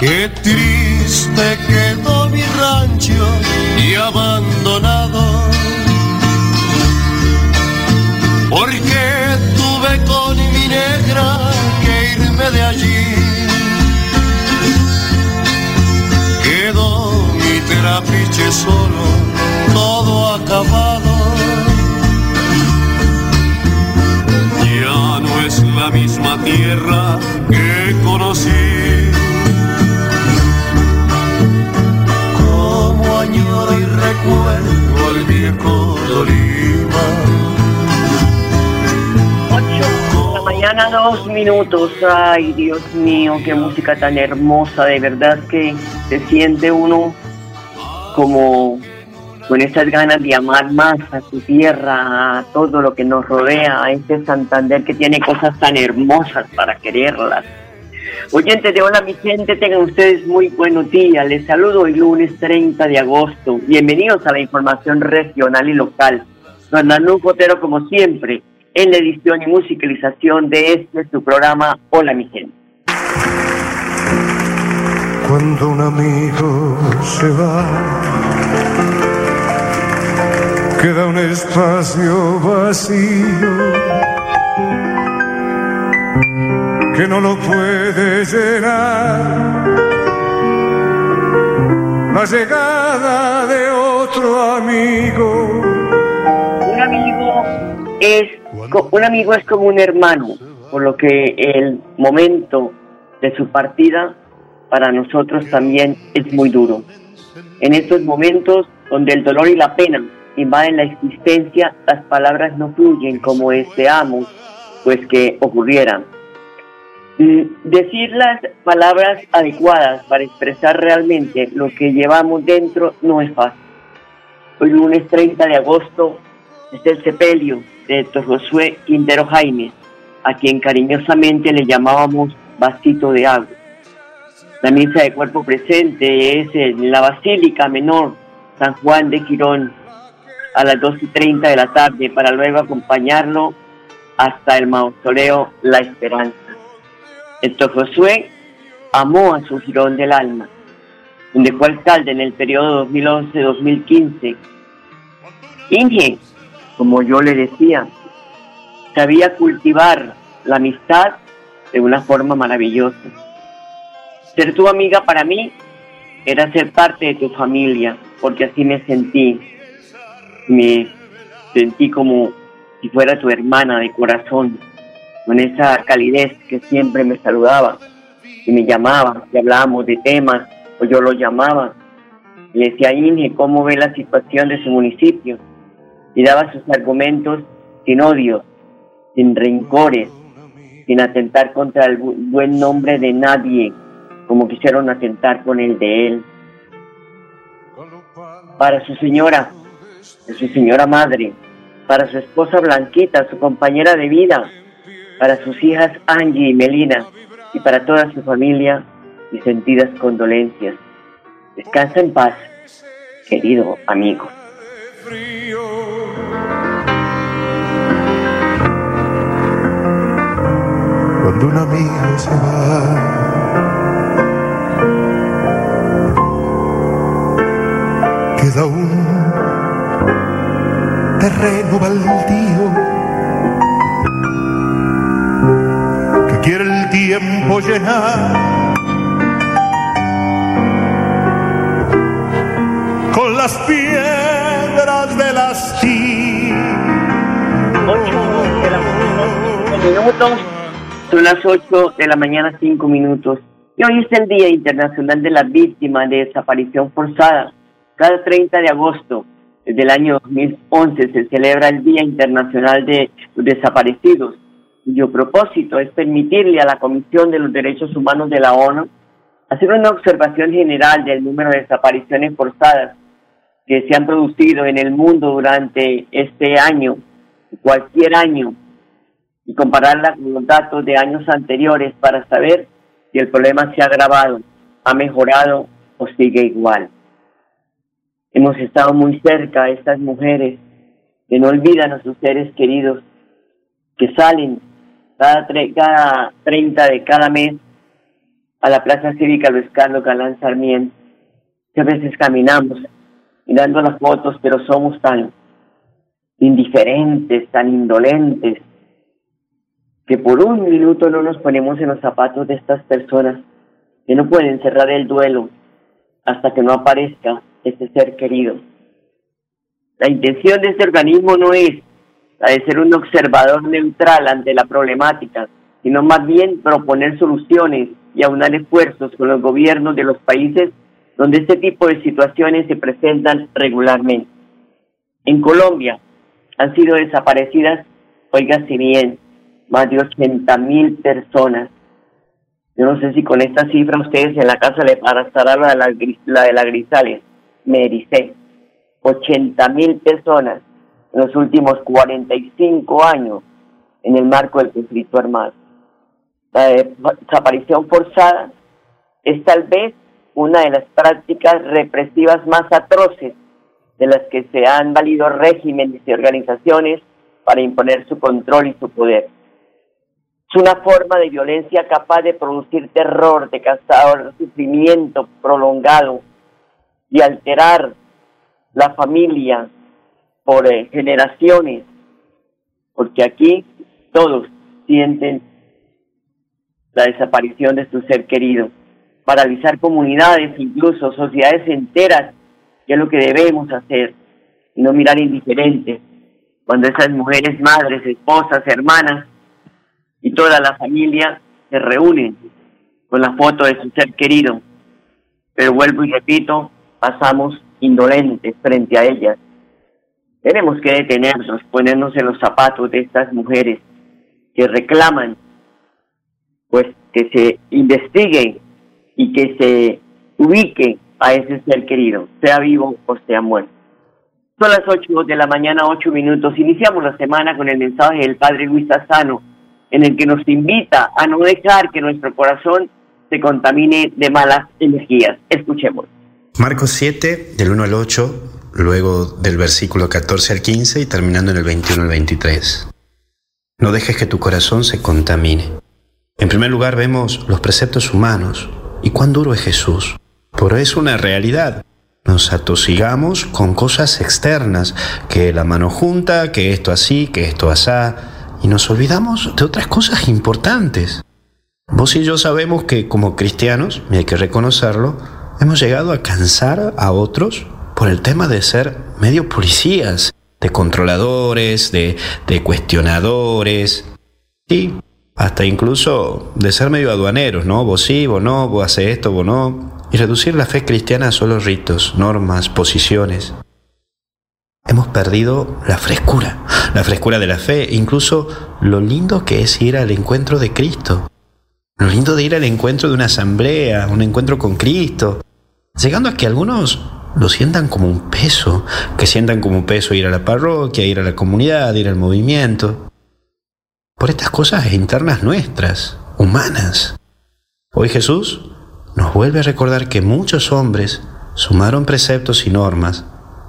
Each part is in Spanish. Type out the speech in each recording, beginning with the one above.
Qué triste quedó mi rancho y abandonado. Porque tuve con mi negra que irme de allí. Quedó mi trapiche solo, todo acabado. Ya no es la misma tierra que conocí. Y recuerdo al viejo Tolima. 8 de la mañana, dos minutos. Ay, Dios mío, qué música tan hermosa. De verdad que se siente uno como con esas ganas de amar más a su tierra, a todo lo que nos rodea, a este Santander que tiene cosas tan hermosas para quererlas. Oyentes de Hola mi gente, tengan ustedes muy buenos días. Les saludo hoy lunes 30 de agosto. Bienvenidos a la información regional y local. Fernando Cotero, como siempre, en la edición y musicalización de este su programa Hola mi gente. Cuando un amigo se va, queda un espacio vacío que no lo puede llenar. La llegada de otro amigo. Un amigo es un amigo es como un hermano, por lo que el momento de su partida para nosotros también es muy duro. En estos momentos donde el dolor y la pena invaden la existencia, las palabras no fluyen como deseamos pues que ocurrieran. Mm, Decir las palabras adecuadas para expresar realmente lo que llevamos dentro no es fácil. Hoy lunes 30 de agosto es el sepelio de Héctor Josué Quintero Jaime, a quien cariñosamente le llamábamos Vasito de Agua. La misa de cuerpo presente es en la Basílica Menor San Juan de Quirón a las 2 y 30 de la tarde para luego acompañarlo hasta el mausoleo La Esperanza. Héctor Josué amó a su Girón del alma, donde fue alcalde en el periodo 2011-2015. Inge, como yo le decía, sabía cultivar la amistad de una forma maravillosa. Ser tu amiga para mí era ser parte de tu familia, porque así me sentí. Me sentí como si fuera tu hermana de corazón, con esa calidez que siempre me saludaba y me llamaba, y hablábamos de temas, o yo lo llamaba. Y le decía Inge cómo ve la situación de su municipio, y daba sus argumentos sin odio, sin rencores, sin atentar contra el bu- buen nombre de nadie, como quisieron atentar con el de él. Para su señora, su señora madre, para su esposa Blanquita, su compañera de vida, para sus hijas Angie y Melina, y para toda su familia, mis sentidas condolencias. Descansa en paz, querido amigo. Cuando un amigo se va, queda un terreno baldío tiempo llenar. Con las piedras del hastío. minutos. Son las 8 de la mañana, 5 minutos. Y hoy es el Día Internacional de las Víctimas de Desaparición Forzada. Cada 30 de agosto del año 2011 se celebra el Día Internacional de los Desaparecidos cuyo propósito es permitirle a la Comisión de los Derechos Humanos de la ONU hacer una observación general del número de desapariciones forzadas que se han producido en el mundo durante este año, cualquier año, y compararla con los datos de años anteriores para saber si el problema se ha agravado, ha mejorado o sigue igual. Hemos estado muy cerca a estas mujeres que no olvidan a sus seres queridos, que salen cada, cada 30 de cada mes a la Plaza Cívica Luis Carlos Galán Sarmiento. Que a veces caminamos mirando las fotos, pero somos tan indiferentes, tan indolentes, que por un minuto no nos ponemos en los zapatos de estas personas que no pueden cerrar el duelo hasta que no aparezca ese ser querido. La intención de este organismo no es de ser un observador neutral ante la problemática, sino más bien proponer soluciones y aunar esfuerzos con los gobiernos de los países donde este tipo de situaciones se presentan regularmente. En Colombia han sido desaparecidas, oiga si bien, más de 80 mil personas. Yo no sé si con esta cifra ustedes en la casa le estará la de la, la de la Grisales, me dice, 80 mil personas en los últimos 45 años en el marco del conflicto armado. La desaparición forzada es tal vez una de las prácticas represivas más atroces de las que se han valido regímenes y organizaciones para imponer su control y su poder. Es una forma de violencia capaz de producir terror, de causar sufrimiento prolongado y alterar la familia por eh, generaciones, porque aquí todos sienten la desaparición de su ser querido, paralizar comunidades, incluso sociedades enteras, que es lo que debemos hacer, y no mirar indiferente cuando esas mujeres, madres, esposas, hermanas, y toda la familia se reúnen con la foto de su ser querido. Pero vuelvo y repito, pasamos indolentes frente a ellas. Tenemos que detenernos, ponernos en los zapatos de estas mujeres que reclaman, pues que se investiguen y que se ubique a ese ser querido, sea vivo o sea muerto. Son las 8 de la mañana, 8 minutos. Iniciamos la semana con el mensaje del Padre Luis Sassano en el que nos invita a no dejar que nuestro corazón se contamine de malas energías. Escuchemos. Marcos 7, del 1 al 8, luego del versículo 14 al 15 y terminando en el 21 al 23. No dejes que tu corazón se contamine. En primer lugar vemos los preceptos humanos y cuán duro es Jesús. Pero es una realidad. Nos atosigamos con cosas externas, que la mano junta, que esto así, que esto asá y nos olvidamos de otras cosas importantes. Vos y yo sabemos que como cristianos, y hay que reconocerlo, hemos llegado a cansar a otros por el tema de ser medio policías, de controladores, de, de cuestionadores, y hasta incluso de ser medio aduaneros, ¿no? Vos sí, vos no, vos haces esto, vos no, y reducir la fe cristiana a solo ritos, normas, posiciones. Hemos perdido la frescura, la frescura de la fe, incluso lo lindo que es ir al encuentro de Cristo, lo lindo de ir al encuentro de una asamblea, un encuentro con Cristo, llegando a que algunos lo sientan como un peso, que sientan como un peso ir a la parroquia, ir a la comunidad, ir al movimiento, por estas cosas internas nuestras, humanas. Hoy Jesús nos vuelve a recordar que muchos hombres sumaron preceptos y normas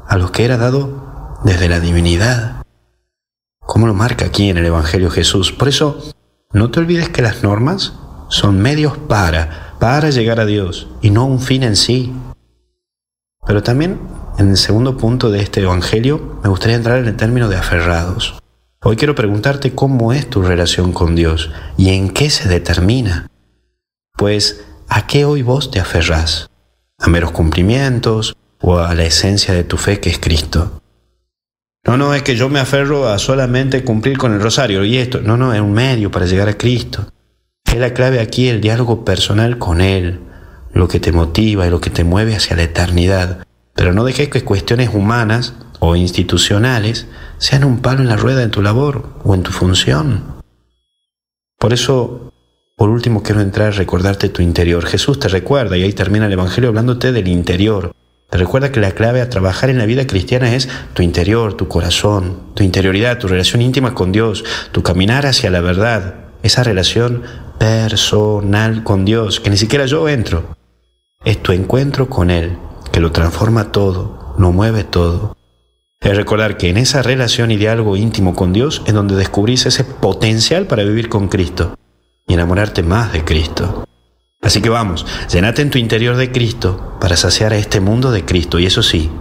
a los que era dado desde la divinidad. Como lo marca aquí en el Evangelio Jesús. Por eso, no te olvides que las normas son medios para, para llegar a Dios y no un fin en sí. Pero también, en el segundo punto de este Evangelio, me gustaría entrar en el término de aferrados. Hoy quiero preguntarte cómo es tu relación con Dios y en qué se determina. Pues, ¿a qué hoy vos te aferrás? ¿A meros cumplimientos? o a la esencia de tu fe que es Cristo. No, no, es que yo me aferro a solamente cumplir con el rosario y esto. No, no, es un medio para llegar a Cristo. Es la clave aquí el diálogo personal con Él, lo que te motiva y lo que te mueve hacia la eternidad. Pero no dejes que cuestiones humanas o institucionales sean un palo en la rueda de tu labor o en tu función. Por eso, por último, quiero entrar a recordarte tu interior. Jesús te recuerda, y ahí termina el Evangelio hablándote del interior. Te recuerda que la clave a trabajar en la vida cristiana es tu interior, tu corazón, tu interioridad, tu relación íntima con Dios, tu caminar hacia la verdad, esa relación personal con Dios, que ni siquiera yo entro. Es tu encuentro con Él, que lo transforma todo, lo mueve todo. Es recordar que en esa relación y diálogo íntimo con Dios es donde descubrís ese potencial para vivir con Cristo y enamorarte más de Cristo. Así que vamos, llenate en tu interior de Cristo para saciar a este mundo de Cristo. Y eso sí,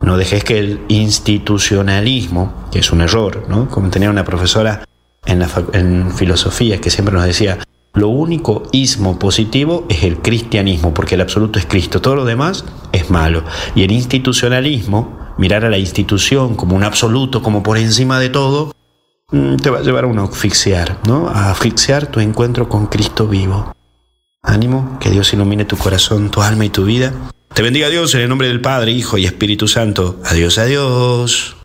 no dejes que el institucionalismo, que es un error, ¿no? Como tenía una profesora en, la, en filosofía que siempre nos decía, lo único ismo positivo es el cristianismo, porque el absoluto es Cristo, todo lo demás es malo. Y el institucionalismo, mirar a la institución como un absoluto, como por encima de todo, mm, te va a llevar a un asfixiar, ¿no? A asfixiar tu encuentro con Cristo vivo. Ánimo, que Dios ilumine tu corazón, tu alma y tu vida. Te bendiga Dios en el nombre del Padre, Hijo y Espíritu Santo. Adiós, adiós.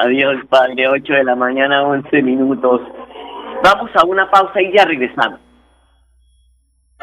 Adiós, Padre. 8 de la mañana, 11 minutos. Vamos a una pausa y ya regresamos.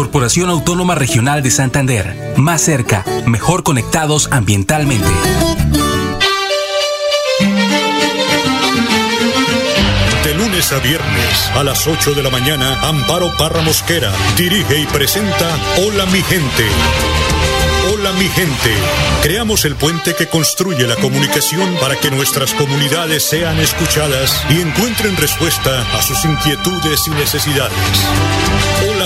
Corporación Autónoma Regional de Santander. Más cerca, mejor conectados ambientalmente. De lunes a viernes a las 8 de la mañana, Amparo Parra Mosquera dirige y presenta Hola mi gente. Hola mi gente. Creamos el puente que construye la comunicación para que nuestras comunidades sean escuchadas y encuentren respuesta a sus inquietudes y necesidades.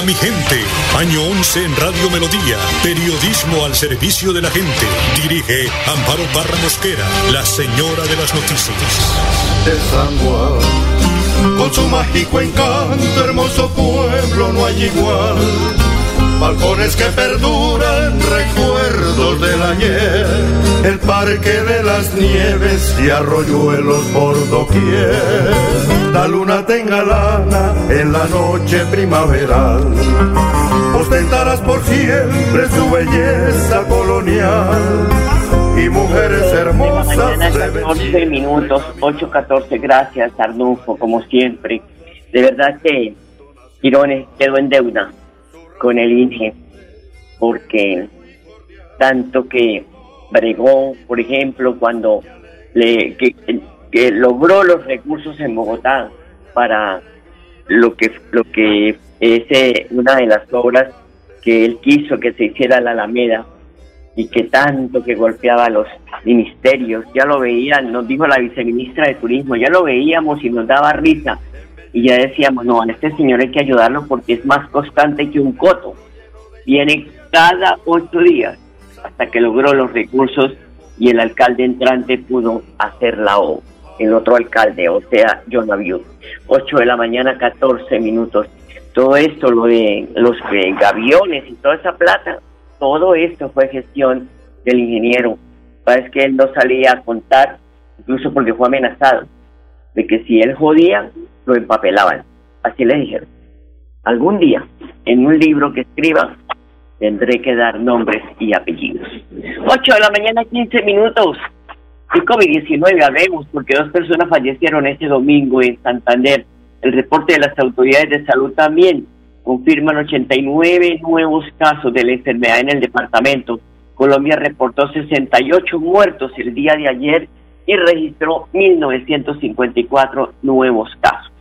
Mi gente. Año 11 en Radio Melodía. Periodismo al servicio de la gente. Dirige Amparo Parra Mosquera, la señora de las noticias. De con su mágico encanto, hermoso pueblo no hay igual balcones que perduran, recuerdos del ayer, el parque de las nieves y arroyuelos por doquier. La luna tenga lana en la noche primaveral, ostentarás por siempre su belleza colonial. Y mujeres hermosas. Mañana 14 minutos, 8.14, gracias Arnulfo, como siempre. De verdad que Girones quedó en deuda con el INGE, porque tanto que bregó, por ejemplo, cuando le, que, logró los recursos en Bogotá para lo que lo que es eh, una de las obras que él quiso que se hiciera la Alameda y que tanto que golpeaba los ministerios, ya lo veían, nos dijo la viceministra de Turismo, ya lo veíamos y nos daba risa, y ya decíamos, no, a este señor hay que ayudarlo porque es más constante que un coto. Viene cada ocho días hasta que logró los recursos y el alcalde entrante pudo hacer la O. El otro alcalde, o sea, John Abiud. 8 de la mañana, 14 minutos. Todo esto, lo de los gaviones y toda esa plata, todo esto fue gestión del ingeniero. Parece que él no salía a contar, incluso porque fue amenazado, de que si él jodía, lo empapelaban. Así le dijeron. Algún día, en un libro que escriba, tendré que dar nombres y apellidos. 8 de la mañana, 15 minutos. De COVID-19 hablemos, porque dos personas fallecieron este domingo en Santander. El reporte de las autoridades de salud también confirman 89 nuevos casos de la enfermedad en el departamento. Colombia reportó 68 muertos el día de ayer y registró 1.954 nuevos casos.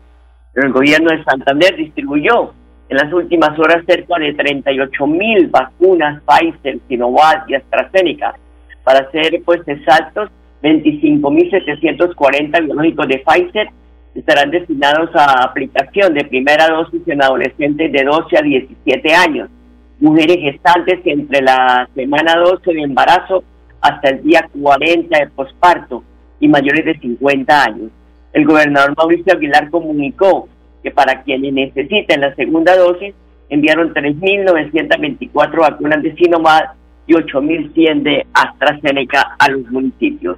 El gobierno de Santander distribuyó en las últimas horas cerca de 38 mil vacunas Pfizer, Sinovac y AstraZeneca. Para ser pues exactos, 25.740 biológicos de Pfizer estarán destinados a aplicación de primera dosis en adolescentes de 12 a 17 años, mujeres gestantes entre la semana 12 de embarazo hasta el día 40 de posparto y mayores de 50 años. El gobernador Mauricio Aguilar comunicó que para quienes necesiten la segunda dosis enviaron 3.924 vacunas de Sinovac y 8.100 de AstraZeneca a los municipios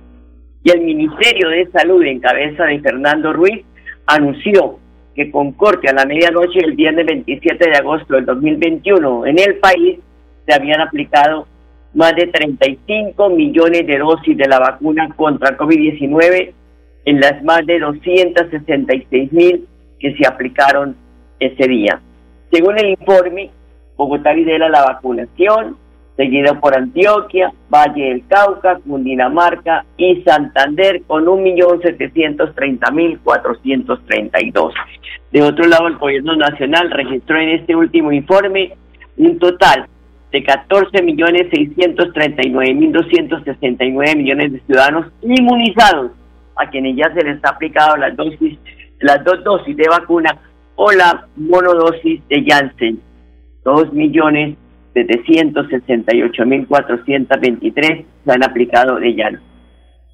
y el Ministerio de Salud en cabeza de Fernando Ruiz anunció que con corte a la medianoche del viernes 27 de agosto del 2021 en el país se habían aplicado más de 35 millones de dosis de la vacuna contra COVID-19 en las más de 266 mil que se aplicaron ese día. Según el informe, Bogotá lidera la vacunación, seguido por Antioquia, Valle del Cauca, Cundinamarca y Santander con 1.730.432. De otro lado, el gobierno nacional registró en este último informe un total de 14.639.269 millones de ciudadanos inmunizados a quienes ya se les ha aplicado las dosis, las dos dosis de vacuna o la monodosis de Janssen. Dos millones de 168.423 se han aplicado de llano.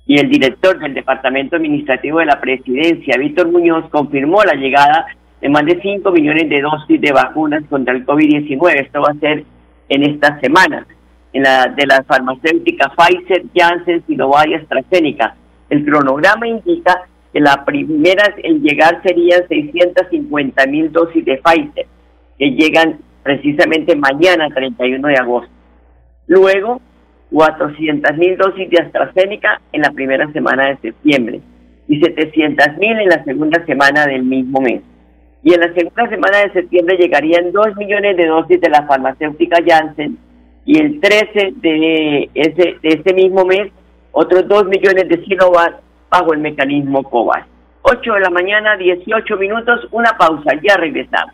Y el director del Departamento Administrativo de la Presidencia, Víctor Muñoz, confirmó la llegada de más de 5 millones de dosis de vacunas contra el COVID-19. Esto va a ser en esta semana, en la, de las farmacéuticas Pfizer, Janssen, Sinovac y AstraZeneca. El cronograma indica que la primera en llegar serían 650 mil dosis de Pfizer, que llegan precisamente mañana, 31 de agosto. Luego, 400 mil dosis de AstraZeneca en la primera semana de septiembre y 700 mil en la segunda semana del mismo mes. Y en la segunda semana de septiembre llegarían 2 millones de dosis de la farmacéutica Janssen y el 13 de ese, de ese mismo mes otros 2 millones de Sinovac bajo el mecanismo COVAX. 8 de la mañana, 18 minutos, una pausa, ya regresamos.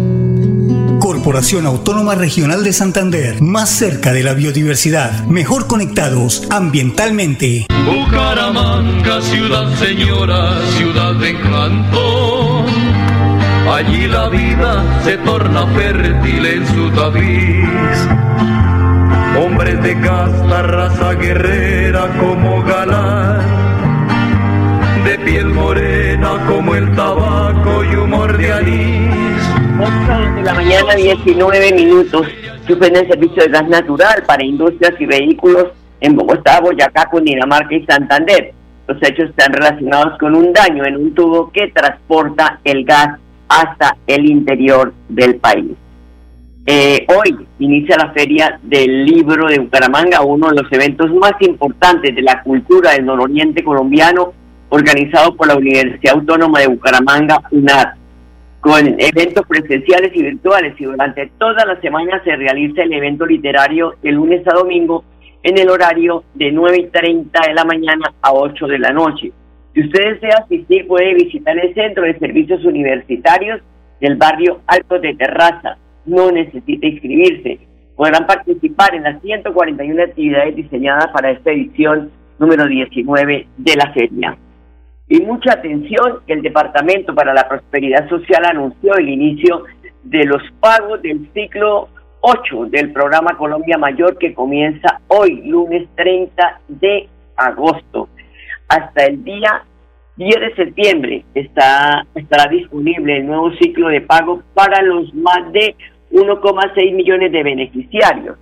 Corporación Autónoma Regional de Santander, más cerca de la biodiversidad, mejor conectados ambientalmente. Bucaramanga, ciudad señora, ciudad de encanto. Allí la vida se torna fértil en su tapiz. Hombres de casta, raza guerrera como galán. De piel morena como el tabaco y humor de anís 8 de la mañana, 19 minutos. Suspende el servicio de gas natural para industrias y vehículos en Bogotá, Boyacá, Cundinamarca y Santander. Los hechos están relacionados con un daño en un tubo que transporta el gas hasta el interior del país. Eh, hoy inicia la Feria del Libro de Bucaramanga, uno de los eventos más importantes de la cultura del nororiente colombiano, organizado por la Universidad Autónoma de Bucaramanga, UNAD con eventos presenciales y virtuales y durante toda la semana se realiza el evento literario de lunes a domingo en el horario de 9 y 30 de la mañana a 8 de la noche. Si usted desea asistir puede visitar el Centro de Servicios Universitarios del barrio Alto de Terraza. No necesita inscribirse. podrán participar en las 141 actividades diseñadas para esta edición número 19 de la feria. Y mucha atención, el Departamento para la Prosperidad Social anunció el inicio de los pagos del ciclo 8 del programa Colombia Mayor que comienza hoy, lunes 30 de agosto. Hasta el día 10 de septiembre está, estará disponible el nuevo ciclo de pago para los más de 1,6 millones de beneficiarios.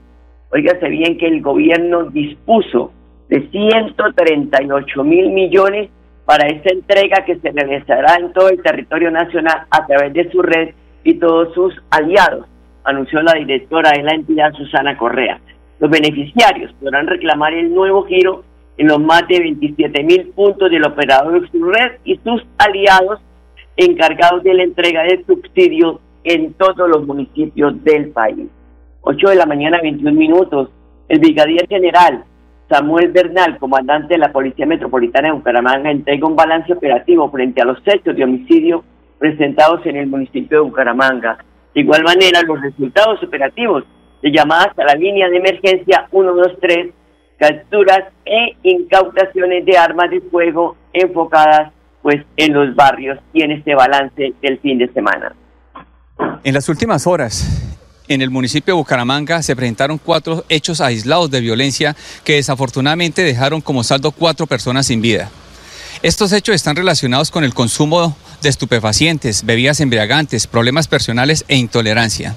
Óigase bien que el gobierno dispuso de 138 mil millones para esta entrega que se realizará en todo el territorio nacional a través de su red y todos sus aliados, anunció la directora de la entidad Susana Correa. Los beneficiarios podrán reclamar el nuevo giro en los más de 27 mil puntos del operador de su red y sus aliados encargados de la entrega de subsidios en todos los municipios del país. 8 de la mañana, 21 minutos. El brigadier general Samuel Bernal, comandante de la Policía Metropolitana de Bucaramanga, entrega un balance operativo frente a los hechos de homicidio presentados en el municipio de Bucaramanga. De igual manera, los resultados operativos de llamadas a la línea de emergencia 123, capturas e incautaciones de armas de fuego enfocadas pues en los barrios y en este balance del fin de semana. En las últimas horas, en el municipio de Bucaramanga se presentaron cuatro hechos aislados de violencia que desafortunadamente dejaron como saldo cuatro personas sin vida. Estos hechos están relacionados con el consumo de estupefacientes, bebidas embriagantes, problemas personales e intolerancia.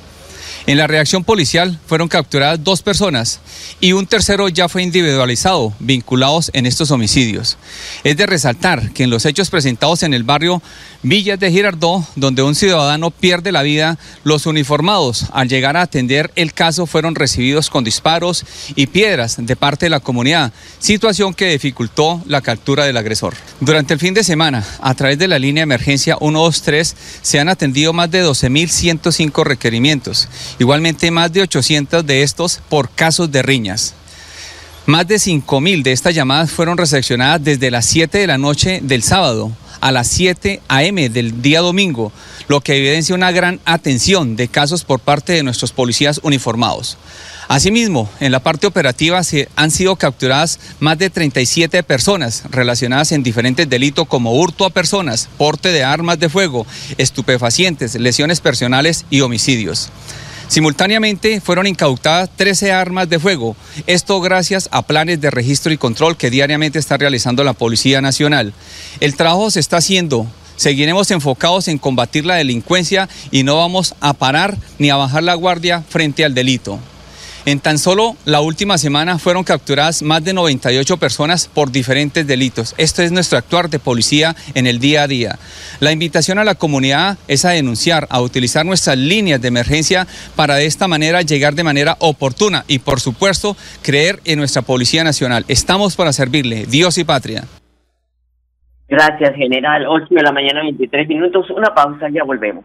En la reacción policial fueron capturadas dos personas y un tercero ya fue individualizado, vinculados en estos homicidios. Es de resaltar que en los hechos presentados en el barrio Villas de Girardot, donde un ciudadano pierde la vida, los uniformados al llegar a atender el caso fueron recibidos con disparos y piedras de parte de la comunidad, situación que dificultó la captura del agresor. Durante el fin de semana, a través de la línea de emergencia 123, se han atendido más de 12.105 requerimientos, igualmente más de 800 de estos por casos de riñas. Más de 5.000 de estas llamadas fueron recepcionadas desde las 7 de la noche del sábado a las 7 a.m. del día domingo, lo que evidencia una gran atención de casos por parte de nuestros policías uniformados. Asimismo, en la parte operativa se han sido capturadas más de 37 personas relacionadas en diferentes delitos como hurto a personas, porte de armas de fuego, estupefacientes, lesiones personales y homicidios. Simultáneamente fueron incautadas 13 armas de fuego, esto gracias a planes de registro y control que diariamente está realizando la Policía Nacional. El trabajo se está haciendo seguiremos enfocados en combatir la delincuencia y no vamos a parar ni a bajar la guardia frente al delito. En tan solo la última semana fueron capturadas más de 98 personas por diferentes delitos. Esto es nuestro actuar de policía en el día a día. La invitación a la comunidad es a denunciar, a utilizar nuestras líneas de emergencia para de esta manera llegar de manera oportuna y por supuesto creer en nuestra Policía Nacional. Estamos para servirle, Dios y patria. Gracias, general. 8 de la mañana, 23 minutos. Una pausa, ya volvemos.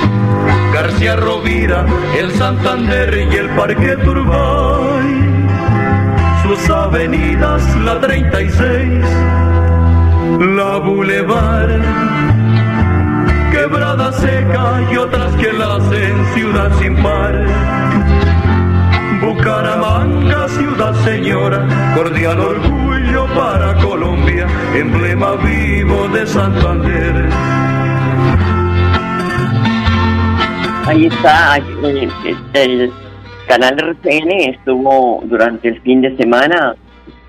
García Rovira, el Santander y el Parque Turbay. Sus avenidas, la 36, la Boulevard, Quebrada Seca y otras que la hacen ciudad sin par. Bucaramanga, ciudad señora, cordial orgullo para Colombia, emblema vivo de Santander. Ahí está, eh, el canal RCN estuvo durante el fin de semana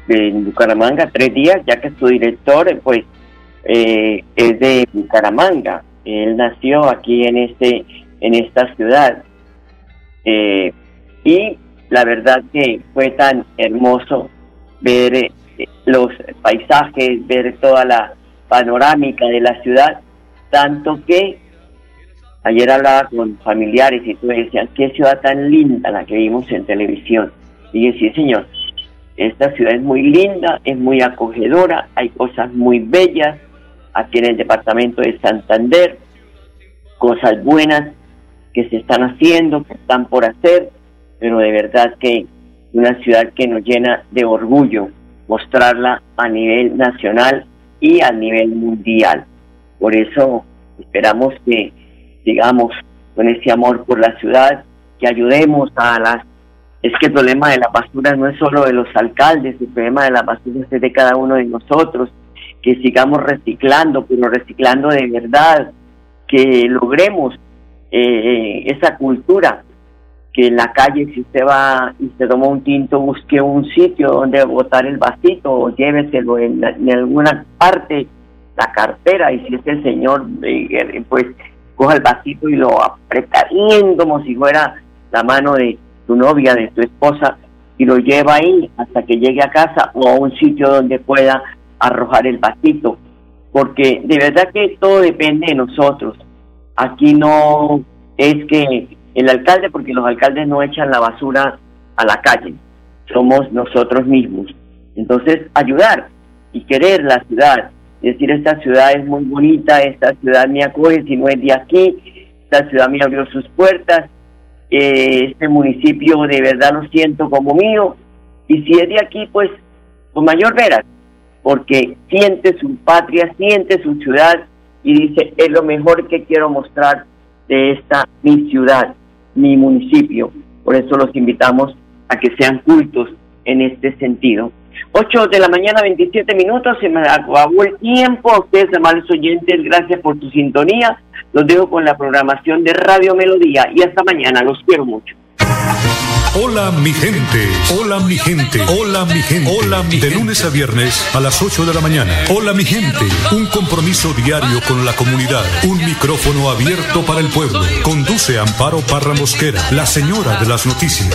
en Bucaramanga, tres días, ya que su director, pues, eh, es de Bucaramanga. Él nació aquí en este, en esta ciudad. Eh, y la verdad que fue tan hermoso ver los paisajes, ver toda la panorámica de la ciudad, tanto que Ayer hablaba con familiares y todos decían, qué ciudad tan linda la que vimos en televisión. Y dije, sí, señor, esta ciudad es muy linda, es muy acogedora, hay cosas muy bellas aquí en el departamento de Santander, cosas buenas que se están haciendo, que están por hacer, pero de verdad que una ciudad que nos llena de orgullo mostrarla a nivel nacional y a nivel mundial. Por eso esperamos que sigamos con ese amor por la ciudad, que ayudemos a las... Es que el problema de la basura no es solo de los alcaldes, el problema de la basura es de cada uno de nosotros, que sigamos reciclando, pero reciclando de verdad, que logremos eh, esa cultura, que en la calle si usted va y se toma un tinto, busque un sitio donde botar el vasito o lléveselo en, alguna parte, la cartera, y si es el señor, eh, pues coja el vasito y lo aprieta bien como si fuera la mano de tu novia, de tu esposa, y lo lleva ahí hasta que llegue a casa o a un sitio donde pueda arrojar el vasito, porque de verdad que todo depende de nosotros. Aquí no es que el alcalde, porque los alcaldes no echan la basura a la calle, somos nosotros mismos. Entonces, ayudar y querer la ciudad, decir, esta ciudad es muy bonita, esta ciudad me acoge, si no es de aquí, esta ciudad me abrió sus puertas, eh, este municipio de verdad lo siento como mío, y si es de aquí, pues con mayor veras, porque siente su patria, siente su ciudad y dice, es lo mejor que quiero mostrar de esta mi ciudad, mi municipio. Por eso los invitamos a que sean cultos en este sentido. 8 de la mañana, 27 minutos, se me acabó el tiempo. A ustedes, amables oyentes, gracias por tu sintonía. Los dejo con la programación de Radio Melodía y hasta mañana. Los quiero mucho. Hola mi gente, hola mi gente, hola mi gente, hola mi De lunes a viernes a las 8 de la mañana. Hola mi gente, un compromiso diario con la comunidad, un micrófono abierto para el pueblo. Conduce Amparo Parra Mosquera, la señora de las noticias.